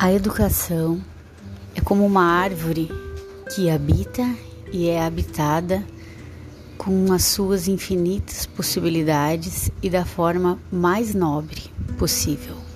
A educação é como uma árvore que habita e é habitada com as suas infinitas possibilidades e da forma mais nobre possível.